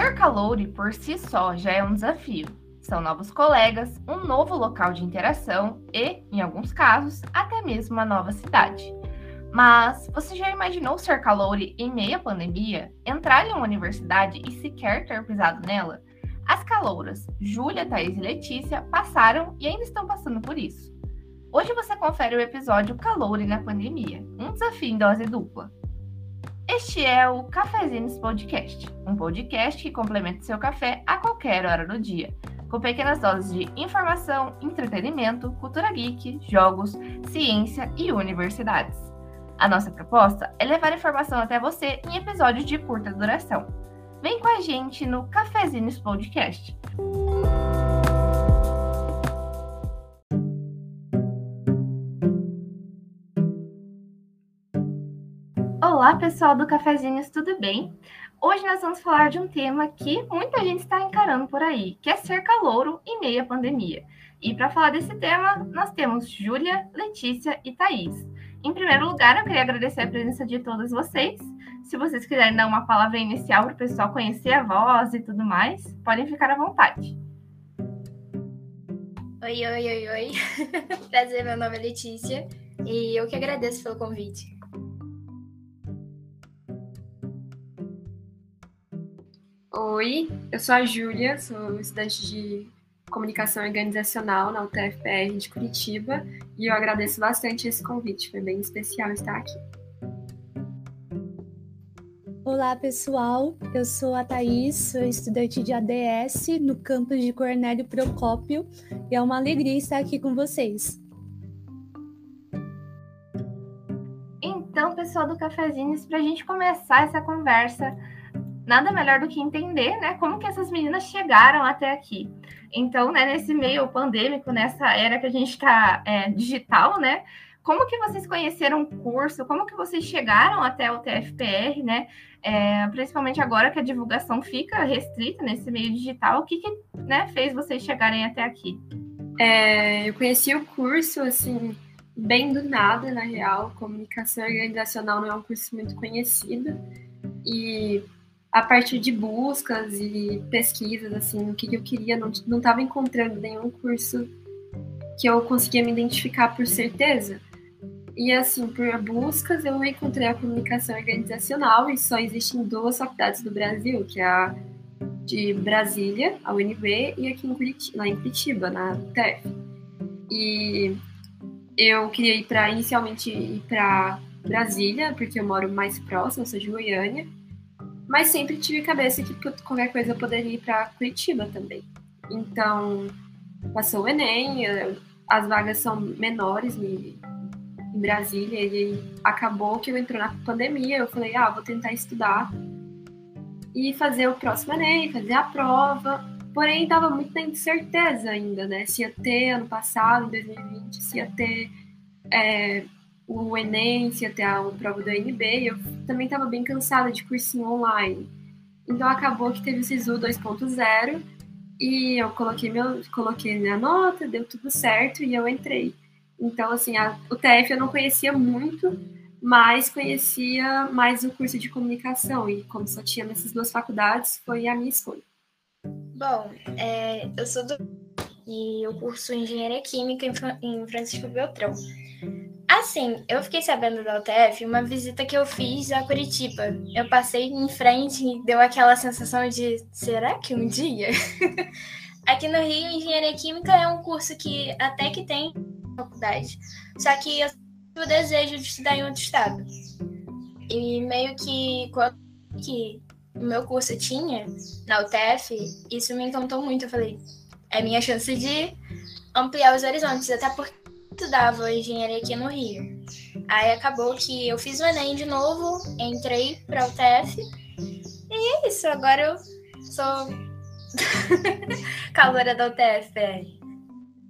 Ser caloure por si só já é um desafio. São novos colegas, um novo local de interação e, em alguns casos, até mesmo uma nova cidade. Mas você já imaginou ser caloure em meia pandemia, entrar em uma universidade e sequer ter pisado nela? As calouras, Júlia, Thaís e Letícia, passaram e ainda estão passando por isso. Hoje você confere o episódio Caloure na Pandemia, um desafio em dose dupla. Este é o Cafezinhos Podcast, um podcast que complementa seu café a qualquer hora do dia, com pequenas doses de informação, entretenimento, cultura geek, jogos, ciência e universidades. A nossa proposta é levar informação até você em episódios de curta duração. Vem com a gente no Cafezinhos Podcast. Olá, pessoal do Cafezinhos, tudo bem? Hoje nós vamos falar de um tema que muita gente está encarando por aí, que é ser calouro em meio à pandemia. E para falar desse tema, nós temos Júlia, Letícia e Thaís. Em primeiro lugar, eu queria agradecer a presença de todos vocês. Se vocês quiserem dar uma palavra inicial para o pessoal conhecer a voz e tudo mais, podem ficar à vontade. Oi, oi, oi, oi. Prazer, meu nome é Letícia e eu que agradeço pelo convite. Oi, eu sou a Júlia, sou estudante de comunicação organizacional na UTFPR de Curitiba e eu agradeço bastante esse convite, foi bem especial estar aqui. Olá, pessoal. Eu sou a Thaís, sou estudante de ADS no campus de Cornélio Procópio e é uma alegria estar aqui com vocês. Então, pessoal do Cafezinhos, para a gente começar essa conversa, nada melhor do que entender, né, como que essas meninas chegaram até aqui. Então, né, nesse meio pandêmico, nessa era que a gente está é, digital, né, como que vocês conheceram o curso? Como que vocês chegaram até o TFPR, né? É, principalmente agora que a divulgação fica restrita nesse meio digital, o que, que né, fez vocês chegarem até aqui? É, eu conheci o curso, assim, bem do nada, na real. Comunicação organizacional não é um curso muito conhecido. E a partir de buscas e pesquisas, assim, o que eu queria, não estava encontrando nenhum curso que eu conseguia me identificar por certeza. E assim, por buscas, eu encontrei a comunicação organizacional e só existem duas faculdades do Brasil, que é a de Brasília, a UNB, e aqui em Curitiba, lá em Curitiba, na UTF. E eu queria ir para inicialmente ir para Brasília, porque eu moro mais próximo, eu sou de Goiânia mas sempre tive cabeça que qualquer coisa eu poderia ir para Curitiba também. Então, passou o Enem, as vagas são menores em, Brasília, e acabou que eu entrou na pandemia, eu falei, ah, vou tentar estudar e fazer o próximo Enem, fazer a prova. Porém, estava muito na incerteza ainda, né? Se ia ter ano passado, em 2020, se ia ter é, o Enem, se ter a prova do NB, eu também estava bem cansada de cursinho online. Então acabou que teve o SISU 2.0 e eu coloquei meu, coloquei minha nota, deu tudo certo e eu entrei. Então assim, a, o TF eu não conhecia muito, mas conhecia mais o curso de comunicação e como só tinha nessas duas faculdades, foi a minha escolha. Bom, é, eu sou do e eu curso Engenharia Química em Francisco Beltrão. Assim, eu fiquei sabendo da UTF uma visita que eu fiz a Curitiba. Eu passei em frente e deu aquela sensação de será que um dia? Aqui no Rio, Engenharia Química é um curso que até que tem faculdade, só que eu tive o desejo de estudar em outro estado. E meio que quando que o meu curso tinha na UTF, isso me encantou muito. Eu falei, é minha chance de ampliar os horizontes, até porque estudava engenharia aqui no Rio. Aí acabou que eu fiz o Enem de novo, entrei para o TF. E é isso, agora eu sou calora da UTF.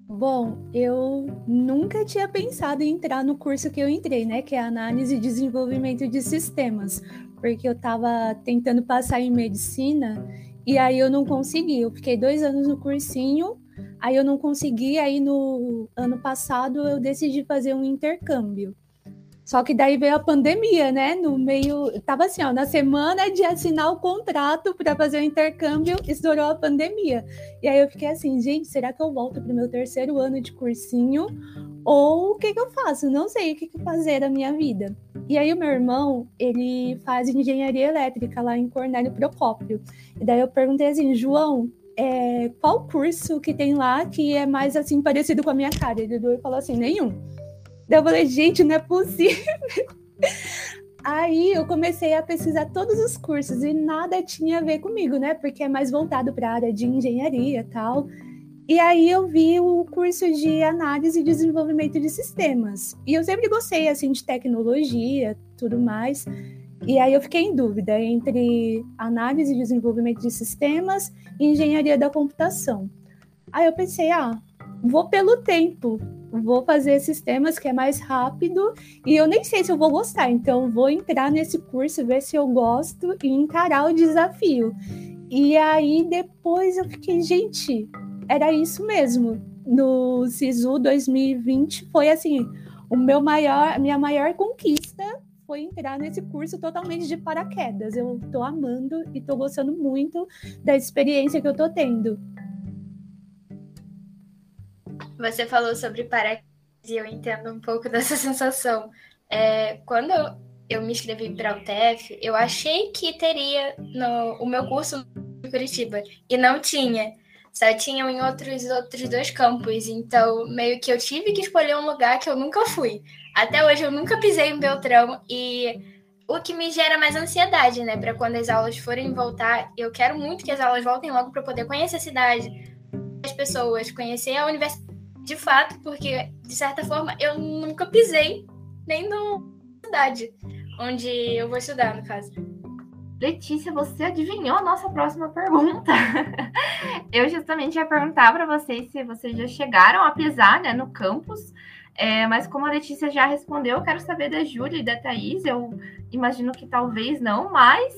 Bom, eu nunca tinha pensado em entrar no curso que eu entrei, né? Que é Análise e Desenvolvimento de Sistemas, porque eu estava tentando passar em medicina e aí eu não consegui. Eu fiquei dois anos no cursinho Aí eu não consegui, aí no ano passado eu decidi fazer um intercâmbio. Só que daí veio a pandemia, né? No meio, tava assim, ó, na semana de assinar o contrato para fazer o intercâmbio, estourou a pandemia. E aí eu fiquei assim, gente, será que eu volto para o meu terceiro ano de cursinho? Ou o que, que eu faço? Não sei o que, que fazer da minha vida. E aí o meu irmão, ele faz engenharia elétrica lá em Cornélio Procópio. E daí eu perguntei assim, João, é, qual curso que tem lá que é mais assim parecido com a minha cara? Ele falou assim, nenhum. Daí eu falei, gente, não é possível. Aí eu comecei a pesquisar todos os cursos e nada tinha a ver comigo, né? Porque é mais voltado para a área de engenharia e tal. E aí eu vi o curso de análise e desenvolvimento de sistemas. E eu sempre gostei assim de tecnologia, tudo mais. E aí eu fiquei em dúvida entre análise e desenvolvimento de sistemas e engenharia da computação. Aí eu pensei, ah, vou pelo tempo, vou fazer sistemas que é mais rápido e eu nem sei se eu vou gostar, então vou entrar nesse curso, ver se eu gosto e encarar o desafio. E aí depois eu fiquei, gente, era isso mesmo. No SISU 2020 foi assim, o meu maior, minha maior conquista foi entrar nesse curso totalmente de paraquedas. Eu tô amando e tô gostando muito da experiência que eu tô tendo. Você falou sobre paraquedas e eu entendo um pouco dessa sensação. É, quando eu me inscrevi para o TF, eu achei que teria no, o meu curso em Curitiba e não tinha. Só tinham em outros outros dois campos, então meio que eu tive que escolher um lugar que eu nunca fui. Até hoje eu nunca pisei em Beltrão e o que me gera mais ansiedade, né, para quando as aulas forem voltar, eu quero muito que as aulas voltem logo para poder conhecer a cidade, as pessoas, conhecer a universidade de fato, porque, de certa forma, eu nunca pisei nem na cidade onde eu vou estudar, no caso. Letícia, você adivinhou a nossa próxima pergunta. eu justamente ia perguntar para vocês se vocês já chegaram a pisar né, no campus é, mas como a Letícia já respondeu, eu quero saber da Júlia e da Thaís. Eu imagino que talvez não, mas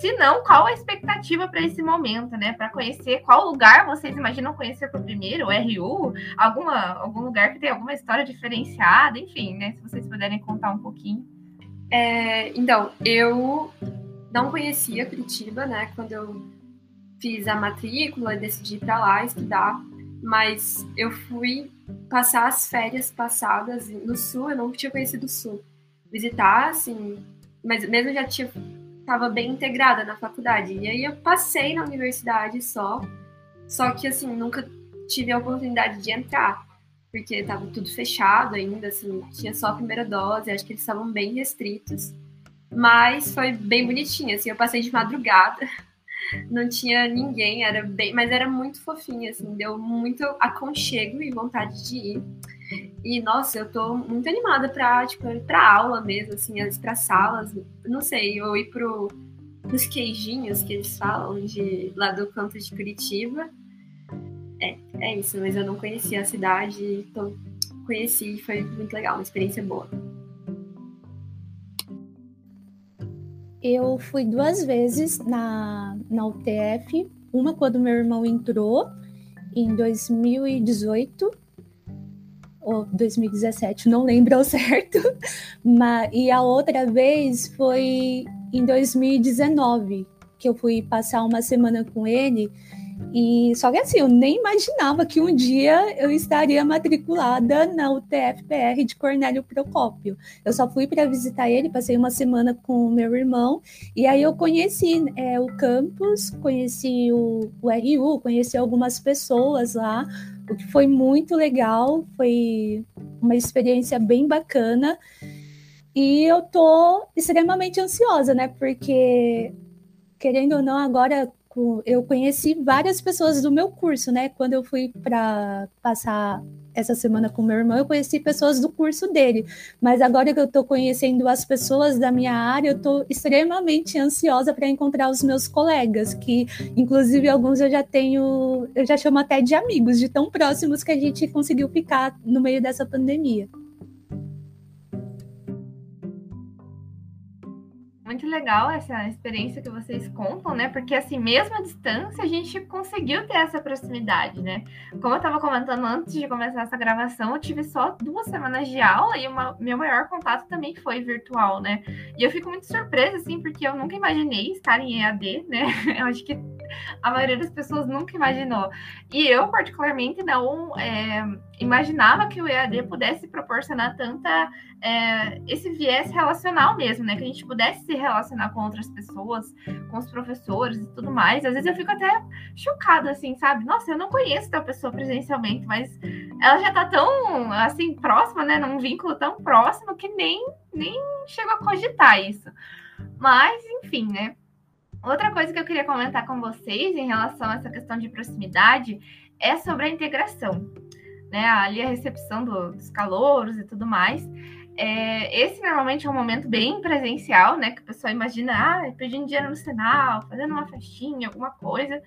se não, qual a expectativa para esse momento, né? Para conhecer qual lugar vocês imaginam conhecer por primeiro, o RU, alguma, algum lugar que tem alguma história diferenciada, enfim, né? Se vocês puderem contar um pouquinho. É, então, eu não conhecia Curitiba, né? Quando eu fiz a matrícula decidi ir para lá estudar, mas eu fui passar as férias passadas no sul, eu não tinha conhecido o sul. Visitar, assim, mas mesmo já tinha estava bem integrada na faculdade. E aí eu passei na universidade só, só que assim, nunca tive a oportunidade de entrar, porque estava tudo fechado ainda, assim, tinha só a primeira dose, acho que eles estavam bem restritos. Mas foi bem bonitinho, assim, eu passei de madrugada não tinha ninguém, era bem, mas era muito fofinha, assim, deu muito aconchego e vontade de ir. E nossa, eu tô muito animada pra, tipo, ir pra aula mesmo, assim, para salas, não sei, ou ir pro os queijinhos que eles falam de lá do canto de Curitiba. É, é isso, mas eu não conhecia a cidade, então conheci, foi muito legal, uma experiência boa. Eu fui duas vezes na, na UTF, uma quando meu irmão entrou, em 2018, ou 2017, não lembro ao certo, mas, e a outra vez foi em 2019, que eu fui passar uma semana com ele e só que assim, eu nem imaginava que um dia eu estaria matriculada na UTFPR de Cornélio Procópio. Eu só fui para visitar ele, passei uma semana com o meu irmão, e aí eu conheci é, o campus, conheci o, o RU, conheci algumas pessoas lá, o que foi muito legal, foi uma experiência bem bacana. E eu tô extremamente ansiosa, né? Porque, querendo ou não, agora eu conheci várias pessoas do meu curso, né? Quando eu fui para passar essa semana com meu irmão, eu conheci pessoas do curso dele. Mas agora que eu estou conhecendo as pessoas da minha área, eu estou extremamente ansiosa para encontrar os meus colegas, que inclusive alguns eu já tenho, eu já chamo até de amigos, de tão próximos que a gente conseguiu ficar no meio dessa pandemia. Muito legal essa experiência que vocês contam, né? Porque assim, mesmo à distância, a gente conseguiu ter essa proximidade, né? Como eu estava comentando antes de começar essa gravação, eu tive só duas semanas de aula e uma, meu maior contato também foi virtual, né? E eu fico muito surpresa, assim, porque eu nunca imaginei estar em EAD, né? Eu acho que a maioria das pessoas nunca imaginou. E eu, particularmente, não é, imaginava que o EAD pudesse proporcionar tanta é, esse viés relacional mesmo, né? Que a gente pudesse se relacionar com outras pessoas, com os professores e tudo mais. Às vezes eu fico até chocada, assim, sabe? Nossa, eu não conheço tal pessoa presencialmente, mas ela já tá tão, assim, próxima, né? Num vínculo tão próximo que nem, nem chego a cogitar isso. Mas, enfim, né? Outra coisa que eu queria comentar com vocês em relação a essa questão de proximidade é sobre a integração, né? Ali a recepção do, dos calouros e tudo mais. É, esse normalmente é um momento bem presencial, né? Que a pessoa imagina, ah, pedindo dinheiro no sinal, fazendo uma festinha, alguma coisa.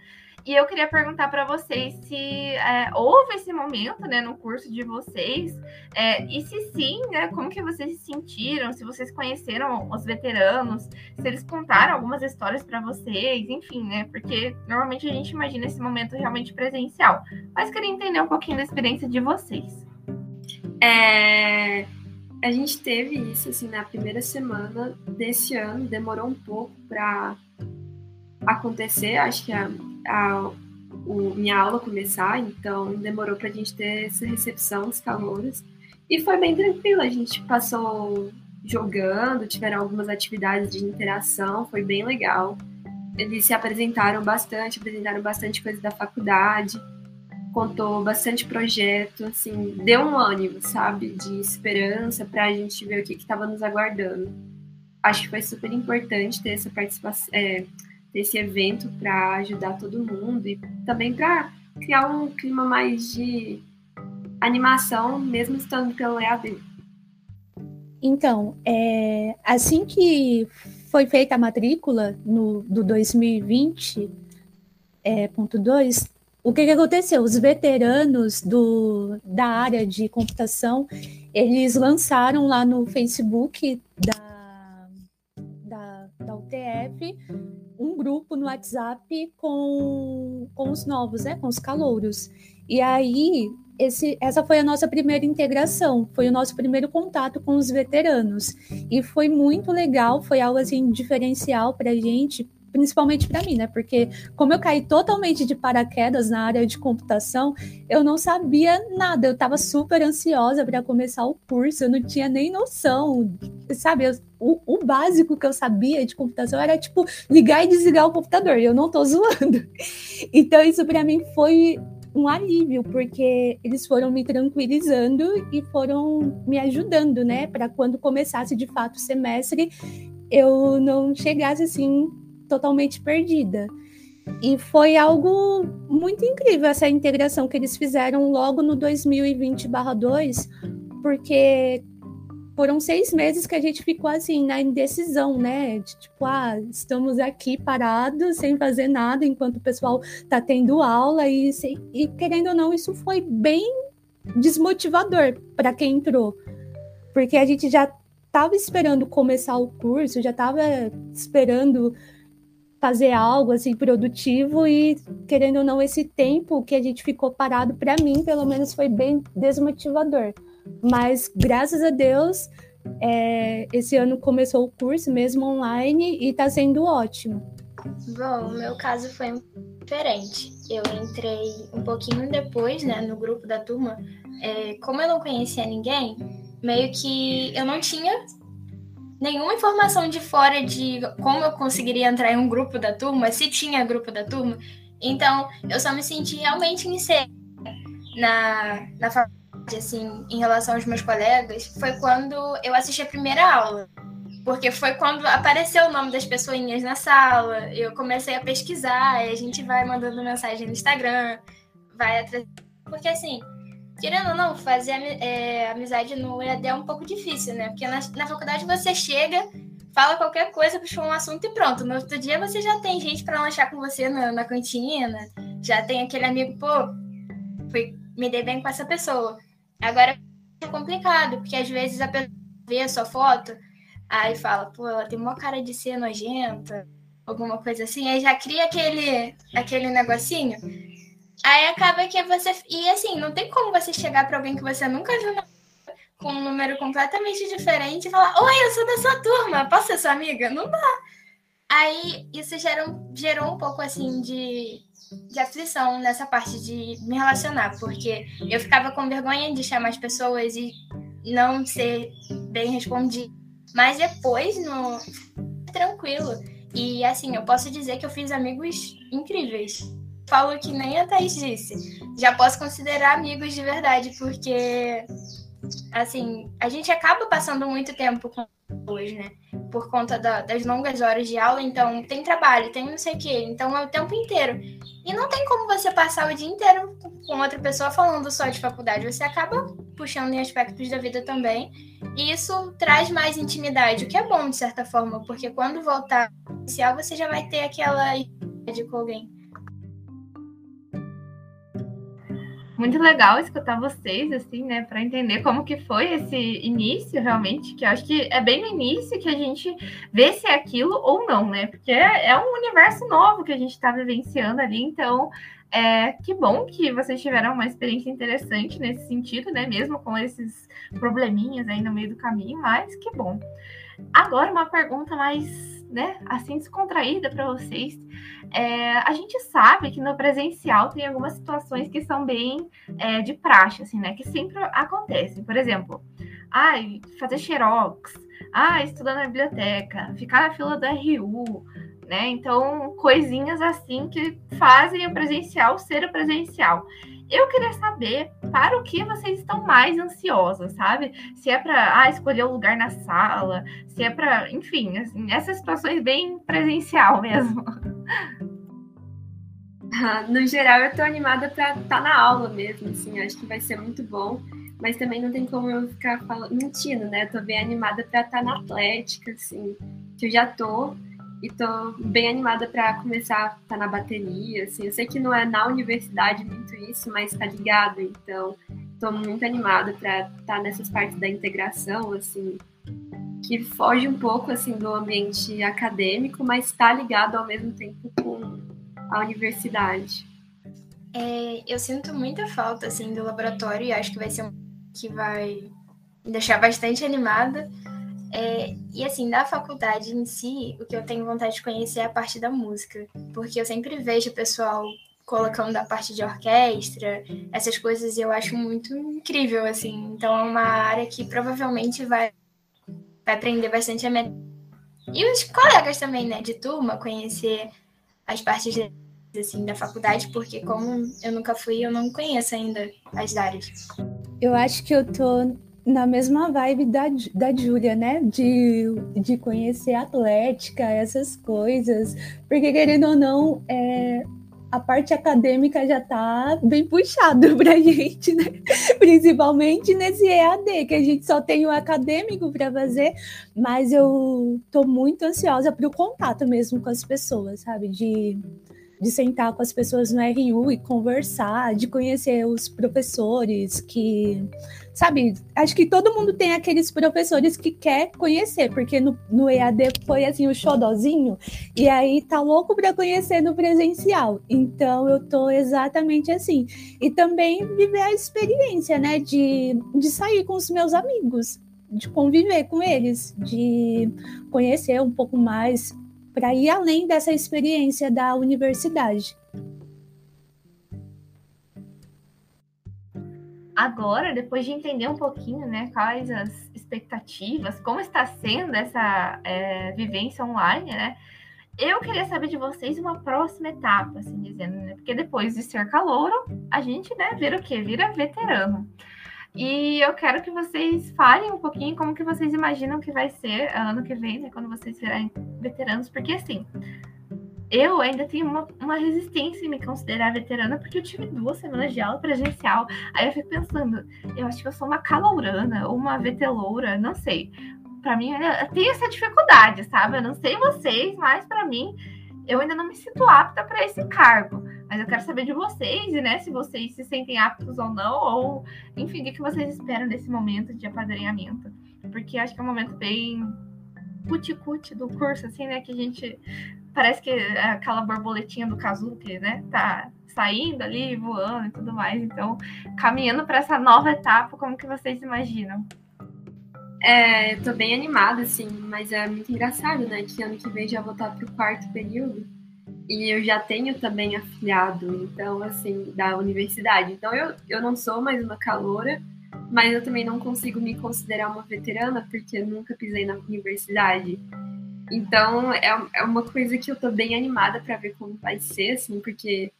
E eu queria perguntar para vocês se é, houve esse momento, né, no curso de vocês, é, e se sim, né, como que vocês se sentiram, se vocês conheceram os veteranos, se eles contaram algumas histórias para vocês, enfim, né, porque normalmente a gente imagina esse momento realmente presencial. Mas queria entender um pouquinho da experiência de vocês. É, a gente teve isso assim na primeira semana desse ano, demorou um pouco para acontecer, acho que a a o, minha aula começar, então demorou para a gente ter essa recepção dos calouros. E foi bem tranquilo, a gente passou jogando, tiveram algumas atividades de interação, foi bem legal. Eles se apresentaram bastante, apresentaram bastante coisa da faculdade, contou bastante projeto, assim, deu um ânimo, sabe, de esperança para a gente ver o que estava nos aguardando. Acho que foi super importante ter essa participação, é, desse evento para ajudar todo mundo e também para criar um clima mais de animação, mesmo estando pelo EAD. Então, é, assim que foi feita a matrícula no, do 2020, é, ponto 2, o que, que aconteceu? Os veteranos do, da área de computação, eles lançaram lá no Facebook da, da, da UTF um grupo no WhatsApp com, com os novos, né, com os calouros. E aí, esse, essa foi a nossa primeira integração, foi o nosso primeiro contato com os veteranos. E foi muito legal, foi algo assim diferencial para a gente, principalmente para mim, né? Porque como eu caí totalmente de paraquedas na área de computação, eu não sabia nada. Eu estava super ansiosa para começar o curso, eu não tinha nem noção, sabe? Eu, o, o, básico que eu sabia de computação era tipo ligar e desligar o computador. E eu não tô zoando. Então isso para mim foi um alívio, porque eles foram me tranquilizando e foram me ajudando, né, para quando começasse de fato o semestre, eu não chegasse assim totalmente perdida. E foi algo muito incrível essa integração que eles fizeram logo no 2020/2, porque foram seis meses que a gente ficou assim na indecisão, né? De, tipo, ah, estamos aqui parados sem fazer nada enquanto o pessoal está tendo aula e, e querendo ou não isso foi bem desmotivador para quem entrou, porque a gente já estava esperando começar o curso, já estava esperando fazer algo assim produtivo e querendo ou não esse tempo que a gente ficou parado para mim pelo menos foi bem desmotivador. Mas graças a Deus é, esse ano começou o curso mesmo online e está sendo ótimo. Bom meu caso foi diferente. Eu entrei um pouquinho depois né no grupo da turma. É, como eu não conhecia ninguém meio que eu não tinha nenhuma informação de fora de como eu conseguiria entrar em um grupo da turma, se tinha grupo da turma. Então, eu só me senti realmente inserida na, na faculdade, assim, em relação aos meus colegas, foi quando eu assisti a primeira aula. Porque foi quando apareceu o nome das pessoinhas na sala, eu comecei a pesquisar, e a gente vai mandando mensagem no Instagram, vai atrás. Porque assim, querendo ou não, fazer é, amizade no EAD é um pouco difícil, né? Porque na, na faculdade você chega, fala qualquer coisa, puxa um assunto e pronto. No outro dia você já tem gente para lanchar com você na, na, cantina, já tem aquele amigo, pô, fui, me dei bem com essa pessoa. Agora é complicado, porque às vezes a pessoa vê a sua foto, aí fala, pô, ela tem uma cara de ser nojenta, alguma coisa assim, aí já cria aquele, aquele negocinho. Aí acaba que você. E assim, não tem como você chegar para alguém que você nunca viu com um número completamente diferente e falar: Oi, eu sou da sua turma, posso ser sua amiga? Não dá. Aí isso gerou, gerou um pouco assim de, de aflição nessa parte de me relacionar, porque eu ficava com vergonha de chamar as pessoas e não ser bem respondido. Mas depois, no tranquilo. E assim, eu posso dizer que eu fiz amigos incríveis. Falo que nem a Thaís disse. Já posso considerar amigos de verdade, porque assim, a gente acaba passando muito tempo com pessoas, né? Por conta da, das longas horas de aula, então tem trabalho, tem não sei o quê, então é o tempo inteiro. E não tem como você passar o dia inteiro com outra pessoa falando só de faculdade, você acaba puxando em aspectos da vida também. E isso traz mais intimidade, o que é bom de certa forma, porque quando voltar inicial você já vai ter aquela de com alguém. Muito legal escutar vocês, assim, né, para entender como que foi esse início, realmente, que eu acho que é bem no início que a gente vê se é aquilo ou não, né, porque é, é um universo novo que a gente está vivenciando ali, então, é, que bom que vocês tiveram uma experiência interessante nesse sentido, né, mesmo com esses probleminhas aí no meio do caminho, mas que bom. Agora, uma pergunta mais né, assim, descontraída para vocês. É, a gente sabe que no presencial tem algumas situações que são bem é, de praxe, assim, né, que sempre acontecem. Por exemplo, ai, fazer xerox, ah, estudar na biblioteca, ficar na fila do RU, né? Então, coisinhas assim que fazem o presencial ser o presencial. Eu queria saber para o que vocês estão mais ansiosos, sabe? Se é para ah, escolher o lugar na sala, se é para, enfim, assim, essas situações bem presencial mesmo. No geral, eu tô animada para estar tá na aula mesmo, assim, acho que vai ser muito bom. Mas também não tem como eu ficar falando, mentindo, né? Eu tô bem animada para estar tá na Atlética, assim, que eu já tô e tô bem animada para começar a estar tá na bateria, assim. Eu sei que não é na universidade muito isso, mas tá ligado, então tô muito animada para estar tá nessas partes da integração, assim, que foge um pouco assim do ambiente acadêmico, mas está ligado ao mesmo tempo com a universidade. É, eu sinto muita falta assim do laboratório e acho que vai ser um que vai me deixar bastante animada é, e assim, da faculdade em si, o que eu tenho vontade de conhecer é a parte da música, porque eu sempre vejo o pessoal colocando a parte de orquestra, essas coisas, e eu acho muito incrível, assim. Então é uma área que provavelmente vai, vai aprender bastante a minha... E os colegas também, né, de turma, conhecer as partes assim, da faculdade, porque como eu nunca fui, eu não conheço ainda as áreas. Eu acho que eu tô na mesma vibe da, da Júlia, né? De, de conhecer Atlética, essas coisas. Porque, querendo ou não, é, a parte acadêmica já tá bem puxado pra gente, né? Principalmente nesse EAD, que a gente só tem o acadêmico para fazer, mas eu tô muito ansiosa pro contato mesmo com as pessoas, sabe? De de sentar com as pessoas no RU e conversar, de conhecer os professores que, sabe, acho que todo mundo tem aqueles professores que quer conhecer, porque no, no EAD foi assim o xodozinho, e aí tá louco para conhecer no presencial. Então eu tô exatamente assim. E também viver a experiência, né, de, de sair com os meus amigos, de conviver com eles, de conhecer um pouco mais para ir além dessa experiência da universidade. Agora, depois de entender um pouquinho, né, quais as expectativas, como está sendo essa é, vivência online, né, eu queria saber de vocês uma próxima etapa, assim dizendo, né, porque depois de ser calouro, a gente, né, vira o quê? Vira veterano. E eu quero que vocês falem um pouquinho como que vocês imaginam que vai ser ano que vem, né, quando vocês virarem veteranos, porque assim, eu ainda tenho uma, uma resistência em me considerar veterana, porque eu tive duas semanas de aula presencial. Aí eu fico pensando, eu acho que eu sou uma calourana ou uma veteloura, não sei. Para mim, eu tenho essa dificuldade, sabe? Eu não sei vocês, mas para mim, eu ainda não me sinto apta para esse cargo. Mas eu quero saber de vocês, né? Se vocês se sentem aptos ou não, ou enfim, o que vocês esperam desse momento de apadrinhamento. Porque acho que é um momento bem cuticute do curso, assim, né? Que a gente parece que é aquela borboletinha do Kazuki, né? Tá saindo ali, voando e tudo mais. Então, caminhando para essa nova etapa, como que vocês imaginam? É, eu tô bem animada, assim, mas é muito engraçado, né? Que ano que vem já vou estar pro quarto período. E eu já tenho também afiliado, então, assim, da universidade. Então, eu, eu não sou mais uma caloura, mas eu também não consigo me considerar uma veterana, porque eu nunca pisei na universidade. Então, é, é uma coisa que eu tô bem animada para ver como vai ser, assim, porque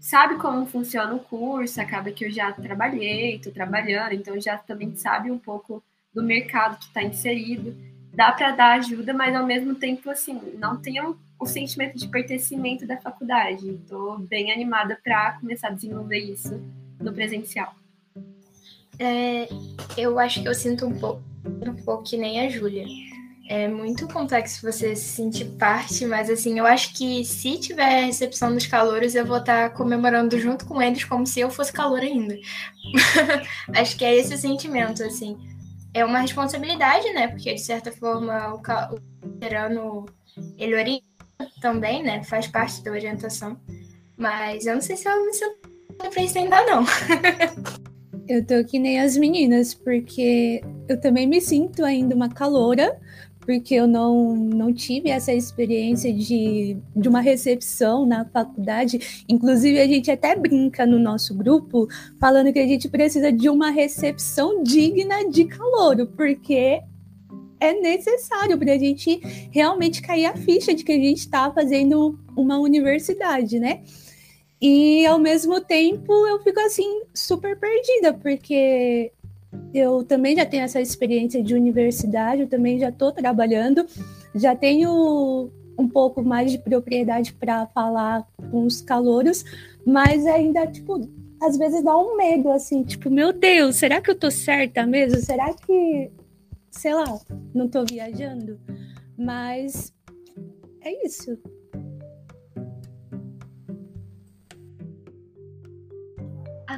sabe como funciona o curso, acaba que eu já trabalhei, tô trabalhando, então já também sabe um pouco do mercado que está inserido. Dá para dar ajuda, mas ao mesmo tempo, assim, não tenho o sentimento de pertencimento da faculdade. Estou bem animada para começar a desenvolver isso no presencial. É, eu acho que eu sinto um pouco, um pouco que nem a Júlia. É muito complexo você se sentir parte, mas assim, eu acho que se tiver recepção dos calouros, eu vou estar comemorando junto com eles como se eu fosse calor ainda. acho que é esse o sentimento, assim. É uma responsabilidade, né? Porque de certa forma o, veterano ele orienta também, né? Faz parte da orientação. Mas eu não sei se eu me sinto pra isso ainda não. eu tô que nem as meninas, porque eu também me sinto ainda uma caloura, porque eu não, não tive essa experiência de, de uma recepção na faculdade. Inclusive, a gente até brinca no nosso grupo, falando que a gente precisa de uma recepção digna de calouro, porque é necessário para a gente realmente cair a ficha de que a gente está fazendo uma universidade, né? E ao mesmo tempo eu fico assim super perdida, porque eu também já tenho essa experiência de universidade, eu também já estou trabalhando, já tenho um pouco mais de propriedade para falar com os calouros, mas ainda, tipo, às vezes dá um medo, assim, tipo, meu Deus, será que eu tô certa mesmo? Será que, sei lá, não tô viajando? Mas é isso.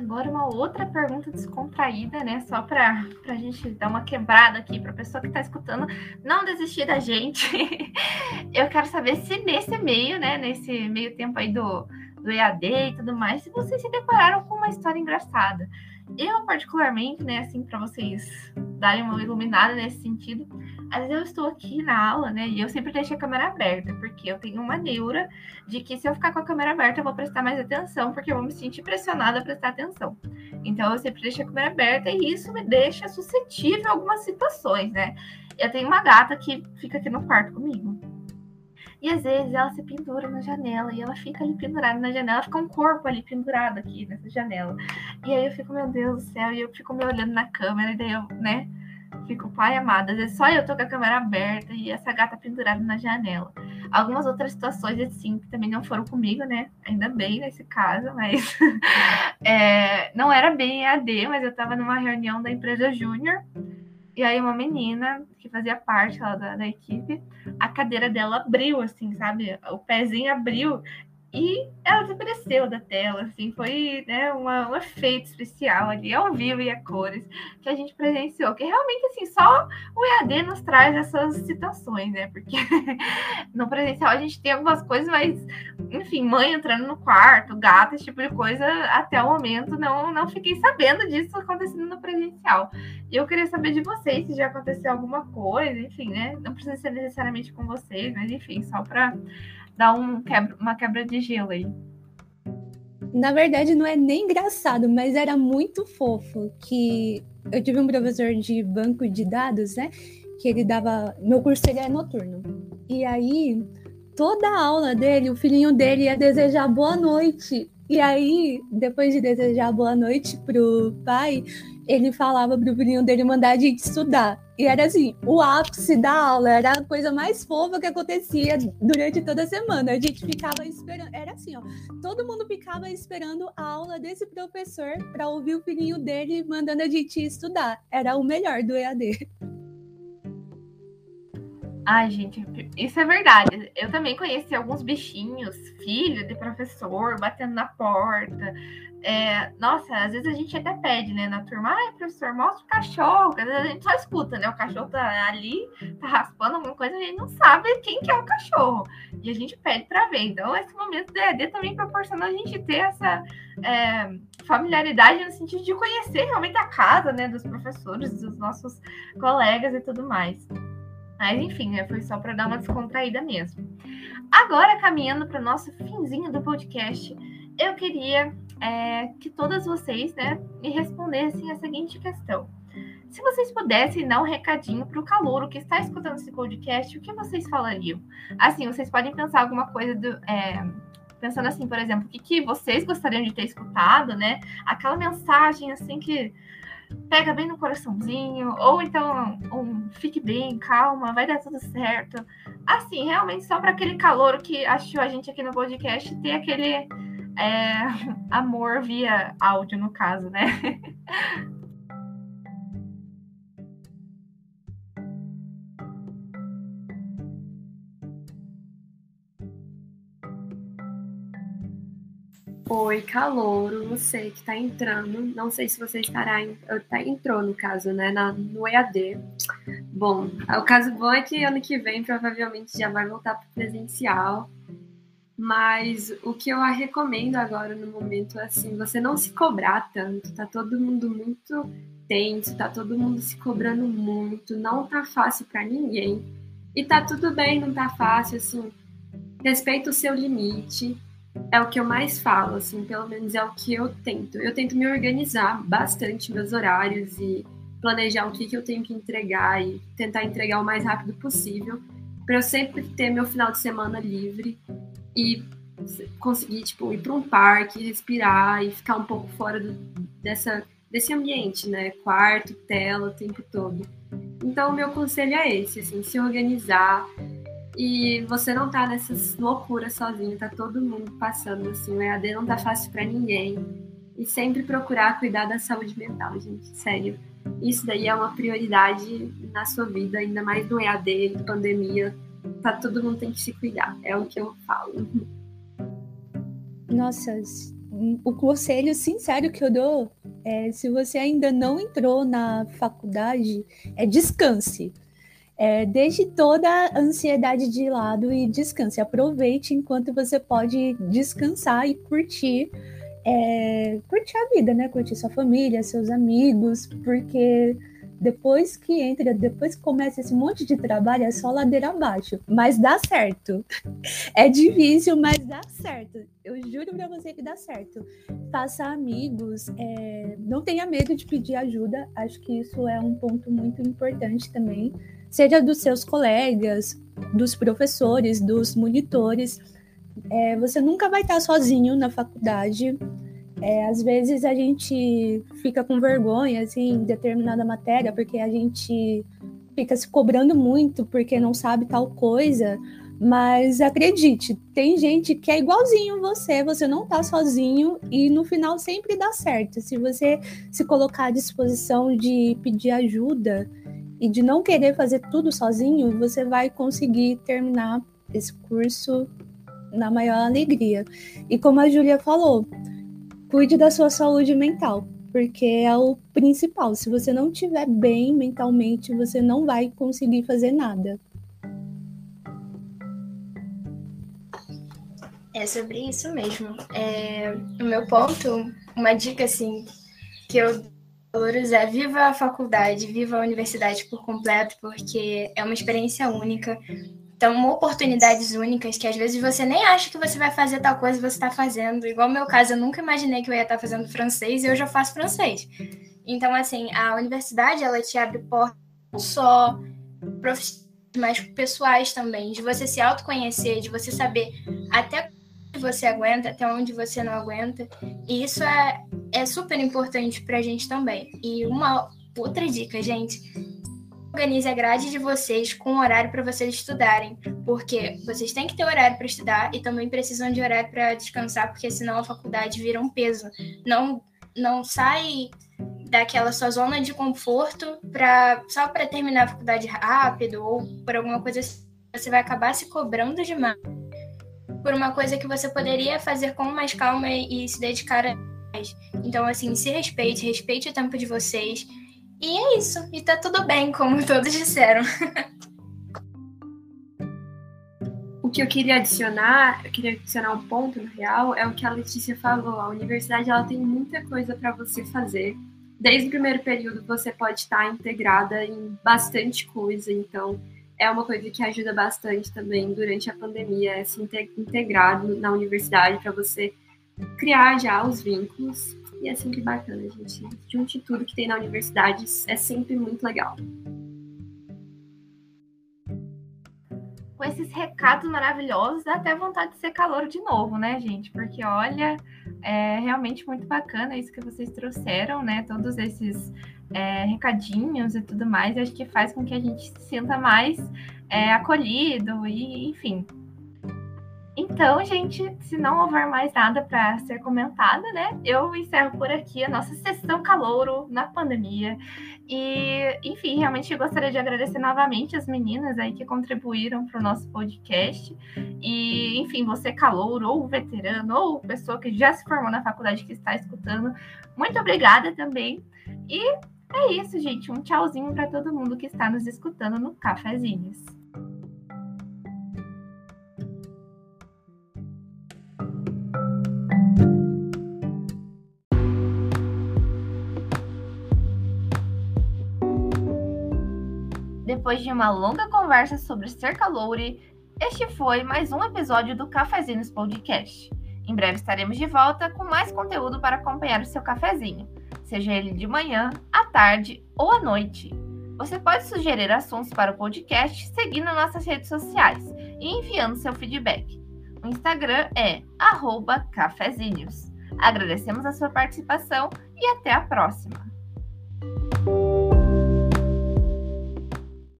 Agora uma outra pergunta descontraída, né? Só para a gente dar uma quebrada aqui para a pessoa que está escutando não desistir da gente. Eu quero saber se nesse meio, né? Nesse meio tempo aí do, do EAD e tudo mais, se vocês se decoraram com uma história engraçada. Eu, particularmente, né, assim, para vocês darem uma iluminada nesse sentido, às vezes eu estou aqui na aula, né, e eu sempre deixo a câmera aberta, porque eu tenho uma neura de que se eu ficar com a câmera aberta, eu vou prestar mais atenção, porque eu vou me sentir pressionada a prestar atenção. Então, eu sempre deixo a câmera aberta e isso me deixa suscetível a algumas situações, né. Eu tenho uma gata que fica aqui no quarto comigo. E às vezes ela se pendura na janela e ela fica ali pendurada na janela, fica um corpo ali pendurado aqui nessa janela. E aí eu fico, meu Deus do céu, e eu fico me olhando na câmera, e daí eu, né, fico, pai amado, às vezes só eu tô com a câmera aberta e essa gata pendurada na janela. Algumas outras situações, assim, que também não foram comigo, né, ainda bem nesse caso, mas é, não era bem EAD, mas eu tava numa reunião da empresa Júnior e aí uma menina que fazia parte lá da, da equipe, a cadeira dela abriu, assim, sabe? O pezinho abriu e ela desapareceu da tela, assim, foi né, uma, um efeito especial ali, ao vivo e a cores, que a gente presenciou, que realmente, assim, só o EAD nos traz essas situações, né, porque no presencial a gente tem algumas coisas, mas, enfim, mãe entrando no quarto, gato, esse tipo de coisa, até o momento não, não fiquei sabendo disso acontecendo no presencial. E eu queria saber de vocês se já aconteceu alguma coisa, enfim, né, não precisa ser necessariamente com vocês, mas, enfim, só para dar um quebra, uma quebra de gelo aí. Na verdade, não é nem engraçado, mas era muito fofo que eu tive um professor de banco de dados, né? Que ele dava. Meu curso ele é noturno. E aí, toda a aula dele, o filhinho dele ia desejar boa noite. E aí, depois de desejar boa noite pro pai, ele falava pro filhinho dele mandar a gente estudar. E era assim, o ápice da aula, era a coisa mais fofa que acontecia durante toda a semana. A gente ficava esperando, era assim, ó, todo mundo ficava esperando a aula desse professor para ouvir o filhinho dele mandando a gente estudar. Era o melhor do EAD. Ai, gente, isso é verdade. Eu também conheci alguns bichinhos, filho de professor, batendo na porta. É, nossa, às vezes a gente até pede, né, na turma, ai, professor, mostra o cachorro. Às vezes a gente só escuta, né? O cachorro tá ali, tá raspando alguma coisa, a gente não sabe quem que é o cachorro. E a gente pede para ver. Então, esse momento do EAD também proporciona a gente ter essa é, familiaridade no sentido de conhecer realmente a casa, né, dos professores, dos nossos colegas e tudo mais. Mas enfim, né, foi só para dar uma descontraída mesmo. Agora, caminhando para o nosso finzinho do podcast, eu queria é, que todas vocês né, me respondessem a seguinte questão. Se vocês pudessem dar um recadinho para o calouro que está escutando esse podcast, o que vocês falariam? Assim, vocês podem pensar alguma coisa do. É, pensando assim, por exemplo, o que, que vocês gostariam de ter escutado, né? Aquela mensagem assim que pega bem no coraçãozinho, ou então um fique bem, calma, vai dar tudo certo. Assim, realmente só para aquele calor que achou a gente aqui no podcast ter aquele é, amor via áudio, no caso, né? Oi, calouro, você que está entrando. Não sei se você estará em, entrou no caso, né, na, no EAD. Bom, o caso bom é que ano que vem provavelmente já vai voltar para presencial. Mas o que eu a recomendo agora no momento é assim, você não se cobrar tanto, tá todo mundo muito tenso, tá todo mundo se cobrando muito, não tá fácil para ninguém. E tá tudo bem, não tá fácil, assim, respeita o seu limite. É o que eu mais falo, assim, pelo menos é o que eu tento. Eu tento me organizar bastante meus horários e planejar o que, que eu tenho que entregar e tentar entregar o mais rápido possível, para eu sempre ter meu final de semana livre e conseguir tipo ir para um parque, respirar e ficar um pouco fora do, dessa desse ambiente, né? Quarto, tela, o tempo todo. Então, o meu conselho é esse, assim, se organizar e você não tá nessas loucuras sozinho, tá todo mundo passando, assim, o EAD não tá fácil para ninguém. E sempre procurar cuidar da saúde mental, gente, sério. Isso daí é uma prioridade na sua vida, ainda mais no EAD, pandemia, tá, todo mundo tem que se cuidar. É o que eu falo. Nossa, o conselho sincero que eu dou é se você ainda não entrou na faculdade, é descanse. É, deixe toda a ansiedade de lado e descanse. Aproveite enquanto você pode descansar e curtir, é, curtir a vida, né? Curtir sua família, seus amigos, porque depois que entra, depois que começa esse monte de trabalho, é só ladeira abaixo. Mas dá certo. É difícil, mas dá certo. Eu juro pra você que dá certo. Faça amigos, é... não tenha medo de pedir ajuda. Acho que isso é um ponto muito importante também. Seja dos seus colegas, dos professores, dos monitores. É, você nunca vai estar sozinho na faculdade. É, às vezes a gente fica com vergonha assim, em determinada matéria, porque a gente fica se cobrando muito porque não sabe tal coisa. Mas acredite, tem gente que é igualzinho você, você não tá sozinho e no final sempre dá certo. Se você se colocar à disposição de pedir ajuda e de não querer fazer tudo sozinho, você vai conseguir terminar esse curso na maior alegria. E como a Júlia falou, cuide da sua saúde mental, porque é o principal. Se você não estiver bem mentalmente, você não vai conseguir fazer nada. É sobre isso mesmo. É, o meu ponto, uma dica assim que eu valorizo é viva a faculdade, viva a universidade por completo, porque é uma experiência única. Então, oportunidades únicas que às vezes você nem acha que você vai fazer tal coisa você está fazendo. Igual no meu caso, eu nunca imaginei que eu ia estar fazendo francês e hoje eu faço francês. Então, assim, a universidade, ela te abre portas não só profissionais, mas pessoais também, de você se autoconhecer, de você saber até onde você aguenta, até onde você não aguenta. E isso é, é super importante para a gente também. E uma outra dica, gente, organize a grade de vocês com horário para vocês estudarem, porque vocês têm que ter horário para estudar e também precisam de horário para descansar, porque senão a faculdade vira um peso. Não, não sai daquela sua zona de conforto para só para terminar a faculdade rápido ou por alguma coisa assim, você vai acabar se cobrando demais por uma coisa que você poderia fazer com mais calma e, se dedicar a mais. Então, assim, se respeite, respeite o tempo de vocês. E é isso. E tá tudo bem, como todos disseram. o que eu queria adicionar, eu queria adicionar um ponto no real, é o que a Letícia falou. A universidade ela tem muita coisa para você fazer. Desde o primeiro período você pode estar integrada em bastante coisa, então é uma coisa que ajuda bastante também durante a pandemia, é se integrar na universidade para você criar já os vínculos. E é sempre bacana, gente. Junte tudo que tem na universidade, é sempre muito legal. com esses recados maravilhosos, dá até vontade de ser calor de novo, né, gente? Porque olha, é realmente muito bacana isso que vocês trouxeram, né? Todos esses é, recadinhos e tudo mais, acho que faz com que a gente se sinta mais é, acolhido e, enfim, então, gente, se não houver mais nada para ser comentado, né, eu encerro por aqui a nossa sessão calouro na pandemia. E, enfim, realmente gostaria de agradecer novamente as meninas aí que contribuíram para o nosso podcast. E, enfim, você calouro, ou veterano, ou pessoa que já se formou na faculdade que está escutando, muito obrigada também. E é isso, gente. Um tchauzinho para todo mundo que está nos escutando no Cafezinhos. Depois de uma longa conversa sobre ser caloure, este foi mais um episódio do Cafezinhos Podcast. Em breve estaremos de volta com mais conteúdo para acompanhar o seu cafezinho, seja ele de manhã, à tarde ou à noite. Você pode sugerir assuntos para o podcast seguindo nossas redes sociais e enviando seu feedback. O Instagram é cafezinhos. Agradecemos a sua participação e até a próxima!